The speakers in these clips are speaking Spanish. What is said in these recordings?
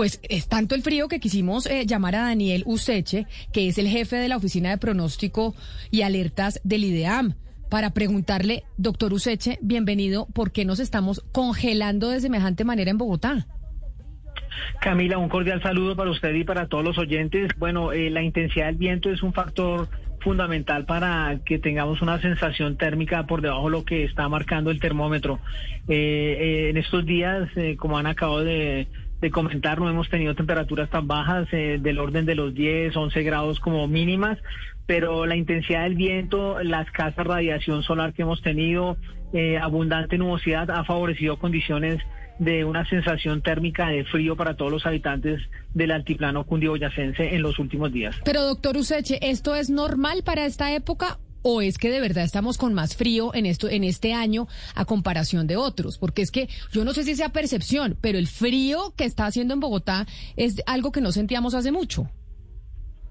Pues es tanto el frío que quisimos eh, llamar a Daniel Useche, que es el jefe de la Oficina de Pronóstico y Alertas del IDEAM, para preguntarle, doctor Useche, bienvenido, ¿por qué nos estamos congelando de semejante manera en Bogotá? Camila, un cordial saludo para usted y para todos los oyentes. Bueno, eh, la intensidad del viento es un factor fundamental para que tengamos una sensación térmica por debajo de lo que está marcando el termómetro. Eh, en estos días, como han acabado de de comentar, no hemos tenido temperaturas tan bajas eh, del orden de los 10, 11 grados como mínimas, pero la intensidad del viento, la escasa radiación solar que hemos tenido, eh, abundante nubosidad ha favorecido condiciones de una sensación térmica de frío para todos los habitantes del altiplano cundiboyacense en los últimos días. Pero doctor Useche, ¿esto es normal para esta época o es que de verdad estamos con más frío en esto en este año a comparación de otros, porque es que yo no sé si sea percepción, pero el frío que está haciendo en Bogotá es algo que no sentíamos hace mucho.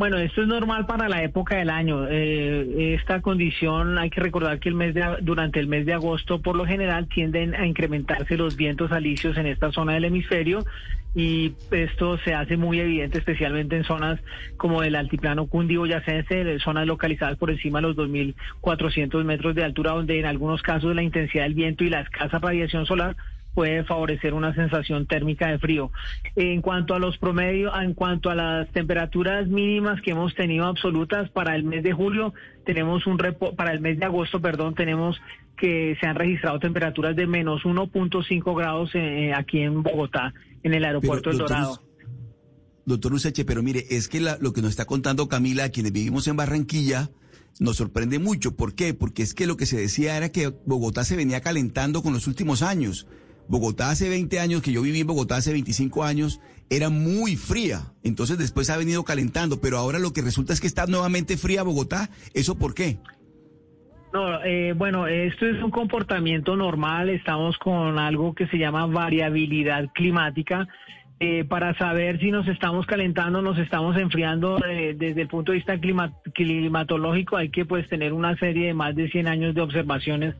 Bueno, esto es normal para la época del año. Eh, esta condición, hay que recordar que el mes de, durante el mes de agosto, por lo general, tienden a incrementarse los vientos alisios en esta zona del hemisferio y esto se hace muy evidente especialmente en zonas como el altiplano cundiboyacense, zonas localizadas por encima de los 2.400 metros de altura, donde en algunos casos la intensidad del viento y la escasa radiación solar puede favorecer una sensación térmica de frío. En cuanto a los promedios, en cuanto a las temperaturas mínimas que hemos tenido absolutas para el mes de julio, tenemos un para el mes de agosto, perdón, tenemos que se han registrado temperaturas de menos 1.5 grados eh, aquí en Bogotá, en el aeropuerto del Dorado. Doctor Useche, pero mire, es que lo que nos está contando Camila, quienes vivimos en Barranquilla, nos sorprende mucho. ¿Por qué? Porque es que lo que se decía era que Bogotá se venía calentando con los últimos años. Bogotá hace 20 años, que yo viví en Bogotá hace 25 años, era muy fría. Entonces después ha venido calentando, pero ahora lo que resulta es que está nuevamente fría Bogotá. ¿Eso por qué? No, eh, bueno, esto es un comportamiento normal. Estamos con algo que se llama variabilidad climática. Eh, para saber si nos estamos calentando, nos estamos enfriando eh, desde el punto de vista climatológico, hay que pues tener una serie de más de 100 años de observaciones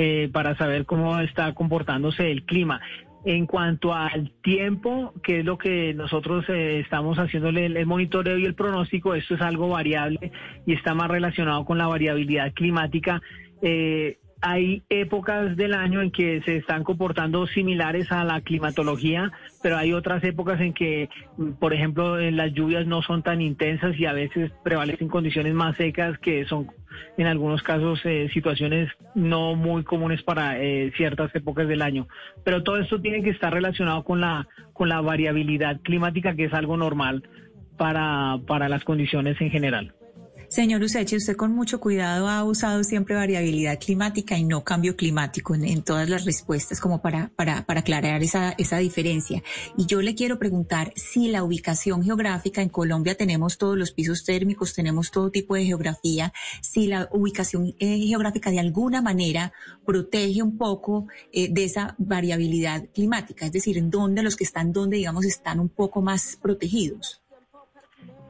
eh, para saber cómo está comportándose el clima. En cuanto al tiempo, que es lo que nosotros eh, estamos haciéndole el, monitoreo y el pronóstico, esto es algo variable y está más relacionado con la variabilidad climática. Eh, hay épocas del año en que se están comportando similares a la climatología, pero hay otras épocas en que, por ejemplo, las lluvias no son tan intensas y a veces prevalecen condiciones más secas que son en algunos casos eh, situaciones no muy comunes para eh, ciertas épocas del año. Pero todo esto tiene que estar relacionado con la, con la variabilidad climática, que es algo normal para, para las condiciones en general. Señor Useche, usted con mucho cuidado ha usado siempre variabilidad climática y no cambio climático en, todas las respuestas, como para, para, para aclarar esa, esa diferencia. Y yo le quiero preguntar si la ubicación geográfica en Colombia tenemos todos los pisos térmicos, tenemos todo tipo de geografía, si la ubicación eh, geográfica de alguna manera protege un poco eh, de esa variabilidad climática, es decir, en dónde los que están donde, digamos, están un poco más protegidos.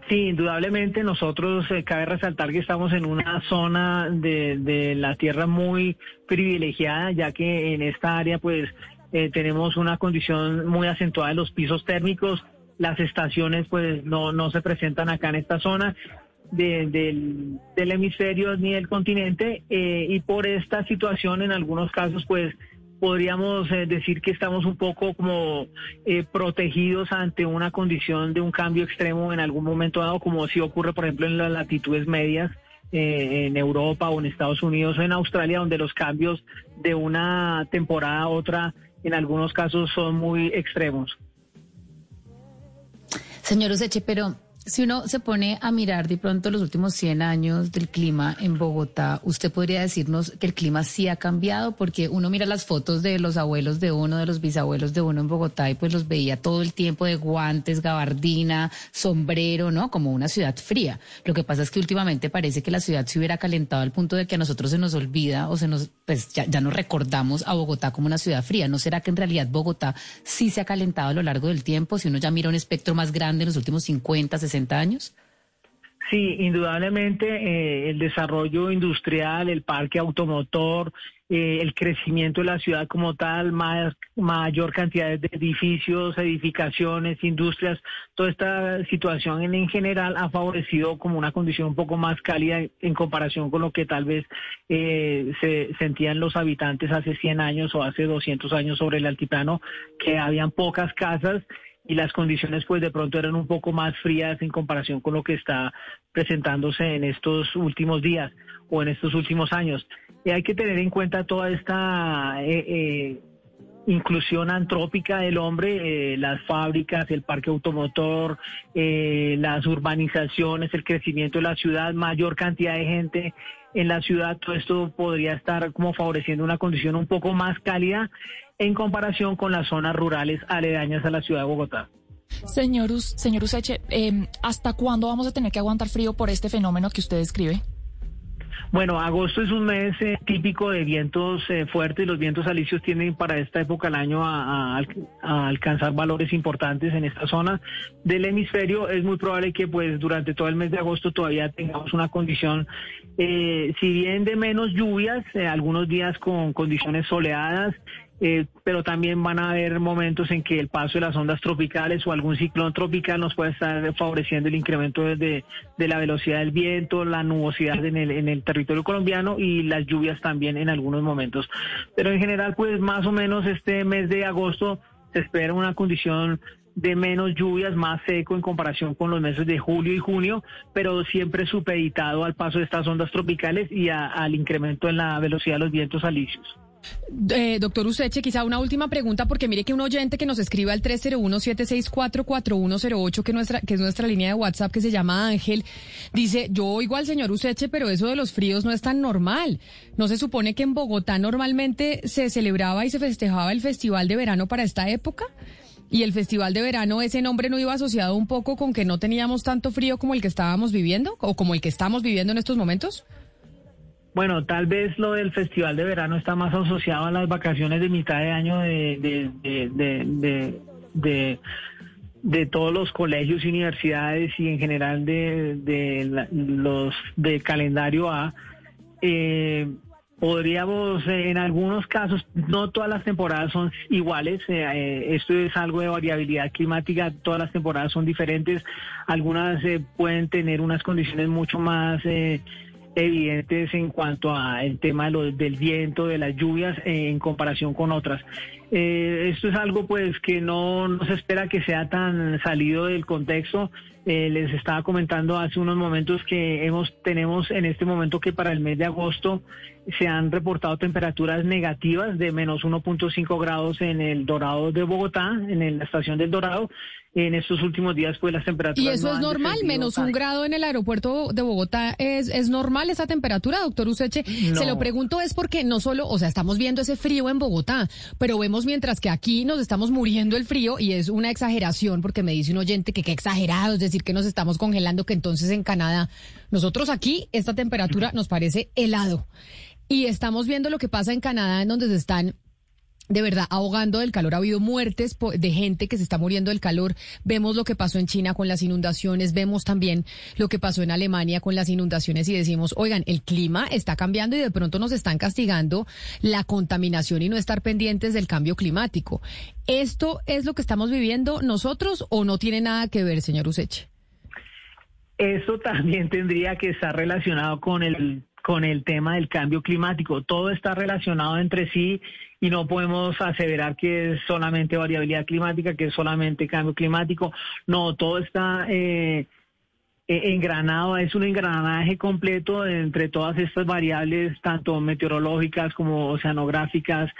Sí, indudablemente nosotros eh, cabe resaltar que estamos en una zona de, de, la tierra muy privilegiada, ya que en esta área pues eh, tenemos una condición muy acentuada de los pisos térmicos, las estaciones pues no, no se presentan acá en esta zona del, del, hemisferio ni del continente eh, y por esta situación en algunos casos pues podríamos eh, decir que estamos un poco como eh, protegidos ante una condición de un cambio extremo en algún momento dado, como si ocurre, por ejemplo, en las latitudes medias. Eh, en Europa o en Estados Unidos o en Australia, donde los cambios de una temporada a otra en algunos casos son muy extremos. Señor Oseche, pero si uno se pone a mirar de pronto los últimos 100 años del clima en Bogotá, usted podría decirnos que el clima sí ha cambiado, porque uno mira las fotos de los abuelos de uno, de los bisabuelos de uno en Bogotá y pues los veía todo el tiempo de guantes, gabardina, sombrero, ¿no? Como una ciudad fría. Lo que pasa es que últimamente parece que la ciudad se hubiera calentado al punto de que a nosotros se nos olvida o se nos, pues ya, ya no recordamos a Bogotá como una ciudad fría. ¿No será que en realidad Bogotá sí se ha calentado a lo largo del tiempo? Si uno ya mira un espectro más grande en los últimos 50, 60 años? Sí, indudablemente eh, el desarrollo industrial, el parque automotor, eh, el crecimiento de la ciudad como tal, más, mayor cantidad de edificios, edificaciones, industrias, toda esta situación en, en, general ha favorecido como una condición un poco más cálida en comparación con lo que tal vez eh, se sentían los habitantes hace 100 años o hace 200 años sobre el altiplano, que habían pocas casas y las condiciones pues de pronto eran un poco más frías en comparación con lo que está presentándose en estos últimos días o en estos últimos años. Y hay que tener en cuenta toda esta eh, eh, inclusión antrópica del hombre, eh, las fábricas, el parque automotor, eh, las urbanizaciones, el crecimiento de la ciudad, mayor cantidad de gente en la ciudad, todo esto podría estar como favoreciendo una condición un poco más cálida en comparación con las zonas rurales aledañas a la ciudad de Bogotá. Señor, señor Useche, eh, ¿hasta cuándo vamos a tener que aguantar frío por este fenómeno que usted describe? Bueno, agosto es un mes eh, típico de vientos eh, fuertes. Los vientos alisios tienden para esta época del año a, a, a, alcanzar valores importantes en esta zona del hemisferio. Es muy probable que pues durante todo el mes de agosto todavía tengamos una condición, eh, si bien de menos lluvias, eh, algunos días con condiciones soleadas, eh, pero también van a haber momentos en que el paso de las ondas tropicales o algún ciclón tropical nos puede estar favoreciendo el incremento de, de la velocidad del viento, la nubosidad en el, en el territorio colombiano y las lluvias también en algunos momentos. Pero en general, pues más o menos este mes de agosto se espera una condición de menos lluvias, más seco en comparación con los meses de julio y junio, pero siempre supeditado al paso de estas ondas tropicales y al incremento en la velocidad de los vientos alisios. Eh, doctor Useche, quizá una última pregunta, porque mire que un oyente que nos escribe al 301-764-4108, que, que es nuestra línea de WhatsApp, que se llama Ángel, dice, yo oigo al señor Useche, pero eso de los fríos no es tan normal. ¿No se supone que en Bogotá normalmente se celebraba y se festejaba el Festival de Verano para esta época? Y el Festival de Verano, ese nombre no iba asociado un poco con que no teníamos tanto frío como el que estábamos viviendo, o como el que estamos viviendo en estos momentos? Bueno, tal vez lo del festival de verano está más asociado a las vacaciones de mitad de año de, de, de, de, todos los colegios y universidades y en general de, de los de calendario A. Eh, podríamos, eh, en algunos casos, no todas las temporadas son iguales, eh, eh, esto es algo de variabilidad climática, todas las temporadas son diferentes, algunas eh, pueden tener unas condiciones mucho más... Eh, evidentes en cuanto a el tema de lo, del viento, de las lluvias, eh, en comparación con otras. Eh, esto es algo pues que no, no, se espera que sea tan salido del contexto. Eh, les estaba comentando hace unos momentos que hemos tenemos en este momento que para el mes de agosto se han reportado temperaturas negativas de menos 1.5 grados en el Dorado de Bogotá, en la estación del Dorado. En estos últimos días, pues las temperaturas. ¿Y eso no es normal? ¿Menos un grado en el aeropuerto de Bogotá es, es normal esa temperatura, doctor Useche? No. Se lo pregunto es porque no solo, o sea, estamos viendo ese frío en Bogotá, pero vemos mientras que aquí nos estamos muriendo el frío y es una exageración porque me dice un oyente que qué exagerado, es decir, que nos estamos congelando, que entonces en Canadá, nosotros aquí, esta temperatura nos parece helado. Y estamos viendo lo que pasa en Canadá, en donde se están de verdad ahogando del calor. Ha habido muertes de gente que se está muriendo del calor. Vemos lo que pasó en China con las inundaciones, vemos también lo que pasó en Alemania con las inundaciones y decimos, oigan, el clima está cambiando y de pronto nos están castigando la contaminación y no estar pendientes del cambio climático. ¿Esto es lo que estamos viviendo nosotros o no tiene nada que ver, señor Useche? Eso también tendría que estar relacionado con el con el tema del cambio climático. Todo está relacionado entre sí y no podemos aseverar que es solamente variabilidad climática, que es solamente cambio climático. No, todo está eh, engranado, es un engranaje completo entre todas estas variables, tanto meteorológicas como oceanográficas,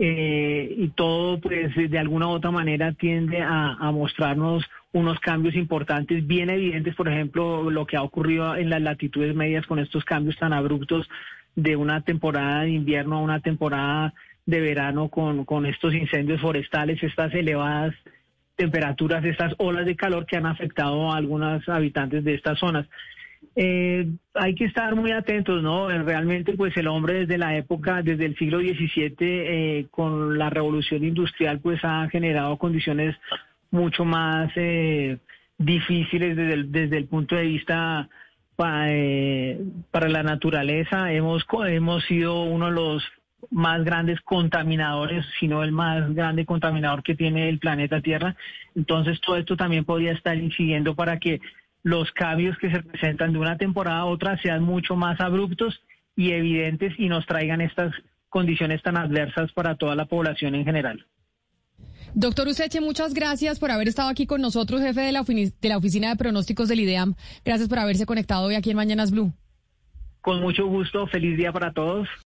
eh, y todo pues de alguna u otra manera tiende a, mostrarnos unos cambios importantes bien evidentes, por ejemplo, lo que ha ocurrido en las latitudes medias con estos cambios tan abruptos de una temporada de invierno a una temporada de verano con, con estos incendios forestales, estas elevadas temperaturas, estas olas de calor que han afectado a algunos habitantes de estas zonas. Eh, hay que estar muy atentos, ¿no? Realmente, pues el hombre desde la época, desde el siglo XVII, eh, con la revolución industrial, pues ha generado condiciones mucho más eh, difíciles desde el, desde el punto de vista eh, para la naturaleza. Hemos, hemos sido uno de los más grandes contaminadores, sino el más grande contaminador que tiene el planeta Tierra. Entonces, todo esto también podría estar incidiendo para que los cambios que se presentan de una temporada a otra sean mucho más abruptos y evidentes y nos traigan estas condiciones tan adversas para toda la población en general. Doctor Useche, muchas gracias por haber estado aquí con nosotros, jefe de la, de la Oficina de Pronósticos del IDEAM. Gracias por haberse conectado hoy aquí en Mañanas Blue. Con mucho gusto, feliz día para todos.